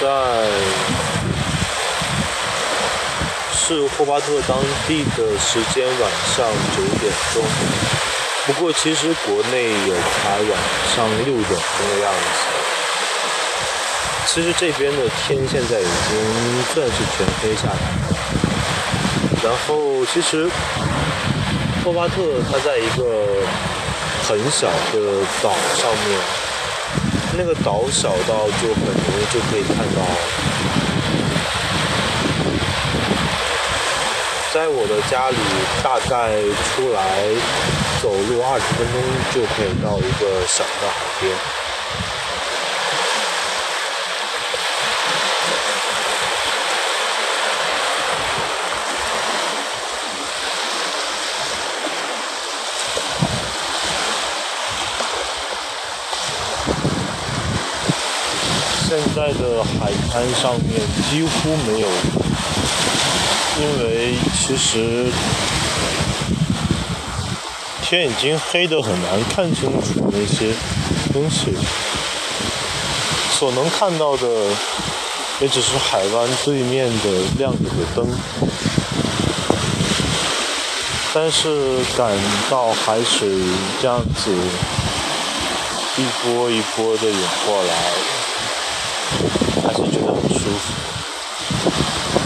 在是霍巴特当地的时间晚上九点钟，不过其实国内有才晚上六点钟的样子。其实这边的天现在已经算是全黑下来了。然后其实霍巴特它在一个很小的岛上面，那个岛小到就很容易就可以看到，在我的家里大概出来走路二十分钟就可以到一个小的海边。现在的海滩上面几乎没有，因为其实天已经黑的很难看清楚那些东西，所能看到的也只是海湾对面的亮着的灯，但是感到海水这样子一波一波的涌过来。还是觉得很舒服。